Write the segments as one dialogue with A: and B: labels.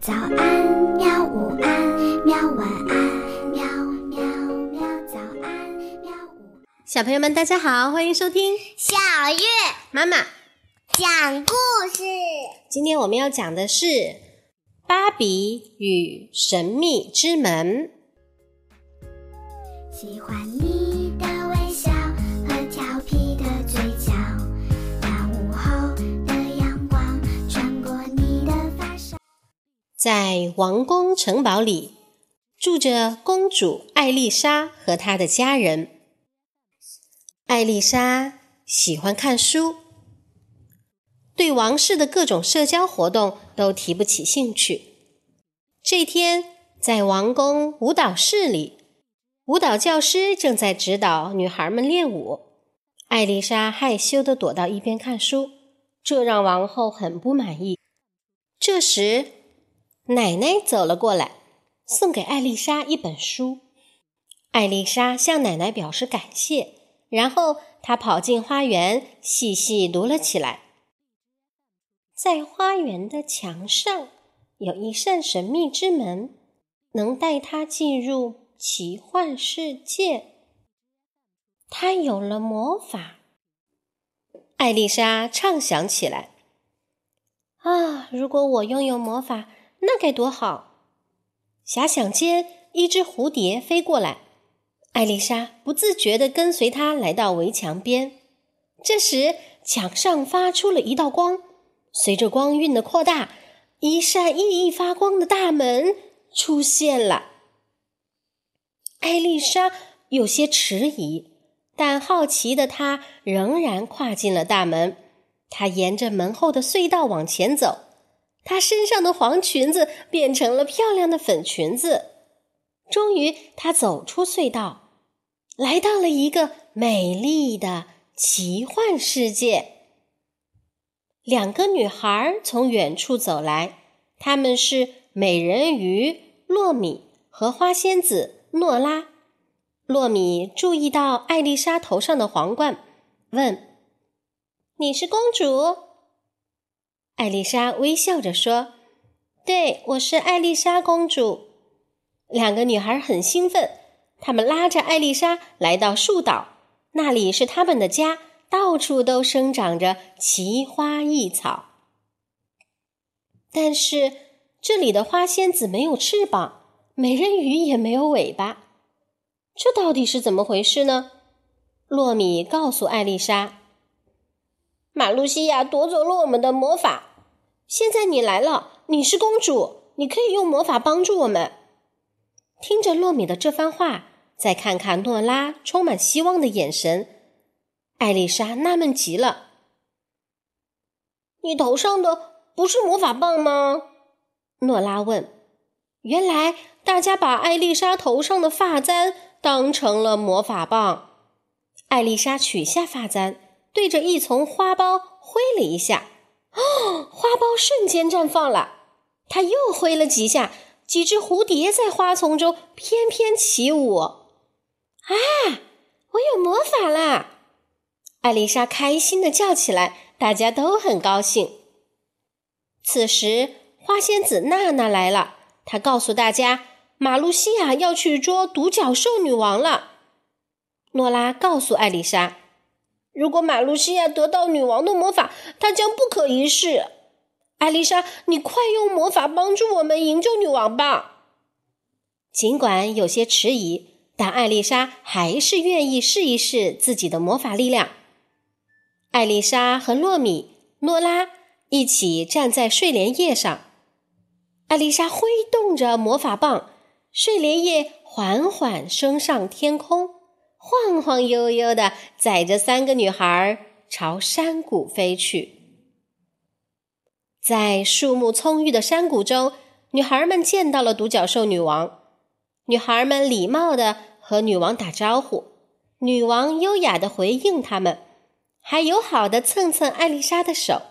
A: 早安，喵！午安，喵！晚安，喵喵喵！早安，喵！午安。
B: 小朋友们，大家好，欢迎收听
A: 小月
B: 妈妈。
A: 讲故事，
B: 今天我们要讲的是《芭比与神秘之门》。
A: 喜欢你
B: 在王宫城堡里，住着公主艾丽莎和她的家人。艾丽莎喜欢看书，对王室的各种社交活动都提不起兴趣。这天，在王宫舞蹈室里，舞蹈教师正在指导女孩们练舞。艾丽莎害羞地躲到一边看书，这让王后很不满意。这时，奶奶走了过来，送给艾丽莎一本书。艾丽莎向奶奶表示感谢，然后她跑进花园，细细读了起来。在花园的墙上有一扇神秘之门，能带她进入奇幻世界。她有了魔法，艾丽莎畅想起来。啊，如果我拥有魔法，那该多好！遐想间，一只蝴蝶飞过来，艾丽莎不自觉地跟随它来到围墙边。这时，墙上发出了一道光，随着光晕的扩大，一扇熠熠发光的大门出现了。艾丽莎有些迟疑，但好奇的她仍然跨进了大门。她沿着门后的隧道往前走。她身上的黄裙子变成了漂亮的粉裙子。终于，她走出隧道，来到了一个美丽的奇幻世界。两个女孩从远处走来，她们是美人鱼洛米和花仙子诺拉。洛米注意到艾丽莎头上的皇冠，问：“你是公主？”艾丽莎微笑着说：“对，我是艾丽莎公主。”两个女孩很兴奋，她们拉着艾丽莎来到树岛，那里是他们的家，到处都生长着奇花异草。但是这里的花仙子没有翅膀，美人鱼也没有尾巴，这到底是怎么回事呢？洛米告诉艾丽莎：“马露西亚夺走了我们的魔法。”现在你来了，你是公主，你可以用魔法帮助我们。听着洛米的这番话，再看看诺拉充满希望的眼神，艾丽莎纳闷极了：“你头上的不是魔法棒吗？”诺拉问。原来大家把艾丽莎头上的发簪当成了魔法棒。艾丽莎取下发簪，对着一丛花苞挥了一下。花苞瞬间绽放了。他又挥了几下，几只蝴蝶在花丛中翩翩起舞。啊，我有魔法啦！艾丽莎开心的叫起来，大家都很高兴。此时，花仙子娜娜来了，她告诉大家，马露西亚要去捉独角兽女王了。诺拉告诉艾丽莎。如果马露西亚得到女王的魔法，她将不可一世。艾丽莎，你快用魔法帮助我们营救女王吧！尽管有些迟疑，但艾丽莎还是愿意试一试自己的魔法力量。艾丽莎和洛米、诺拉一起站在睡莲叶上，艾丽莎挥动着魔法棒，睡莲叶缓缓升上天空。晃晃悠悠的载着三个女孩朝山谷飞去。在树木葱郁的山谷中，女孩们见到了独角兽女王。女孩们礼貌地和女王打招呼，女王优雅地回应她们，还友好的蹭蹭艾丽莎的手。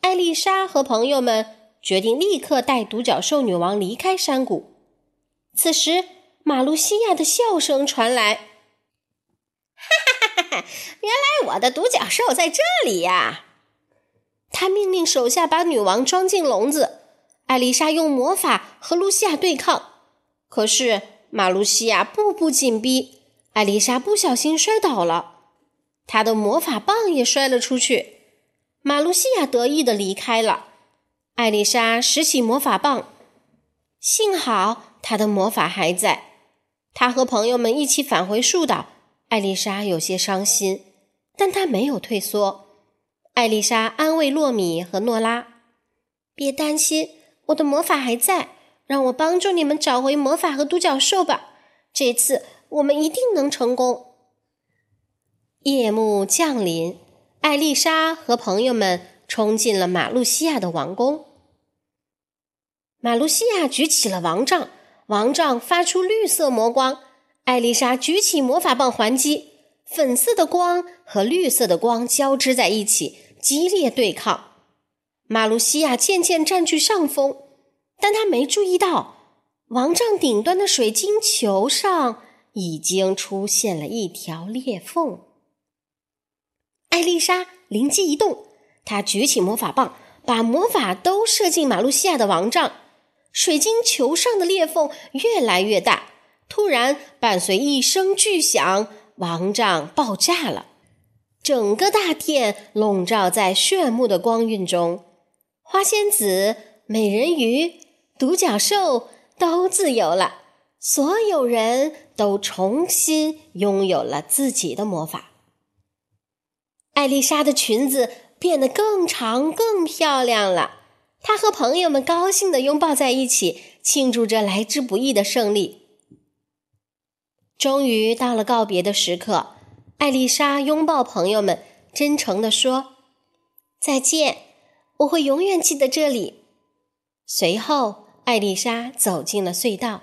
B: 艾丽莎和朋友们决定立刻带独角兽女王离开山谷。此时。马露西亚的笑声传来，哈哈哈哈哈！原来我的独角兽在这里呀！他命令手下把女王装进笼子。艾丽莎用魔法和露西亚对抗，可是马露西亚步步紧逼，艾丽莎不小心摔倒了，她的魔法棒也摔了出去。马露西亚得意的离开了，艾丽莎拾起魔法棒，幸好她的魔法还在。她和朋友们一起返回树岛，艾丽莎有些伤心，但她没有退缩。艾丽莎安慰洛米和诺拉：“别担心。”我的魔法还在，让我帮助你们找回魔法和独角兽吧。这次我们一定能成功。夜幕降临，艾丽莎和朋友们冲进了马路西亚的王宫。马路西亚举起了王杖，王杖发出绿色魔光。艾丽莎举起魔法棒还击，粉色的光和绿色的光交织在一起，激烈对抗。马路西亚渐渐占据上风，但他没注意到王杖顶端的水晶球上已经出现了一条裂缝。艾丽莎灵机一动，她举起魔法棒，把魔法都射进马路西亚的王杖，水晶球上的裂缝越来越大。突然，伴随一声巨响，王杖爆炸了，整个大殿笼罩在炫目的光晕中。花仙子、美人鱼、独角兽都自由了，所有人都重新拥有了自己的魔法。艾丽莎的裙子变得更长、更漂亮了，她和朋友们高兴地拥抱在一起，庆祝着来之不易的胜利。终于到了告别的时刻，艾丽莎拥抱朋友们，真诚地说：“再见。”我会永远记得这里。随后，艾丽莎走进了隧道。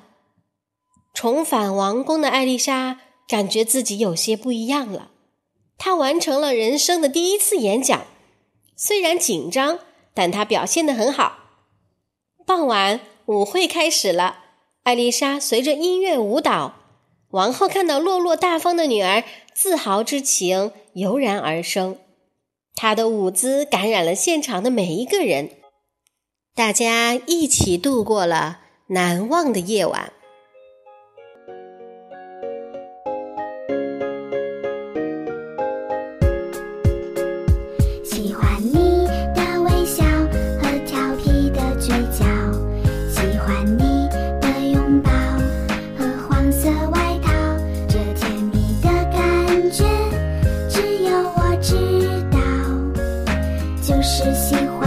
B: 重返王宫的艾丽莎感觉自己有些不一样了。她完成了人生的第一次演讲，虽然紧张，但她表现得很好。傍晚，舞会开始了。艾丽莎随着音乐舞蹈。王后看到落落大方的女儿，自豪之情油然而生。她的舞姿感染了现场的每一个人，大家一起度过了难忘的夜晚。喜欢你。就是喜欢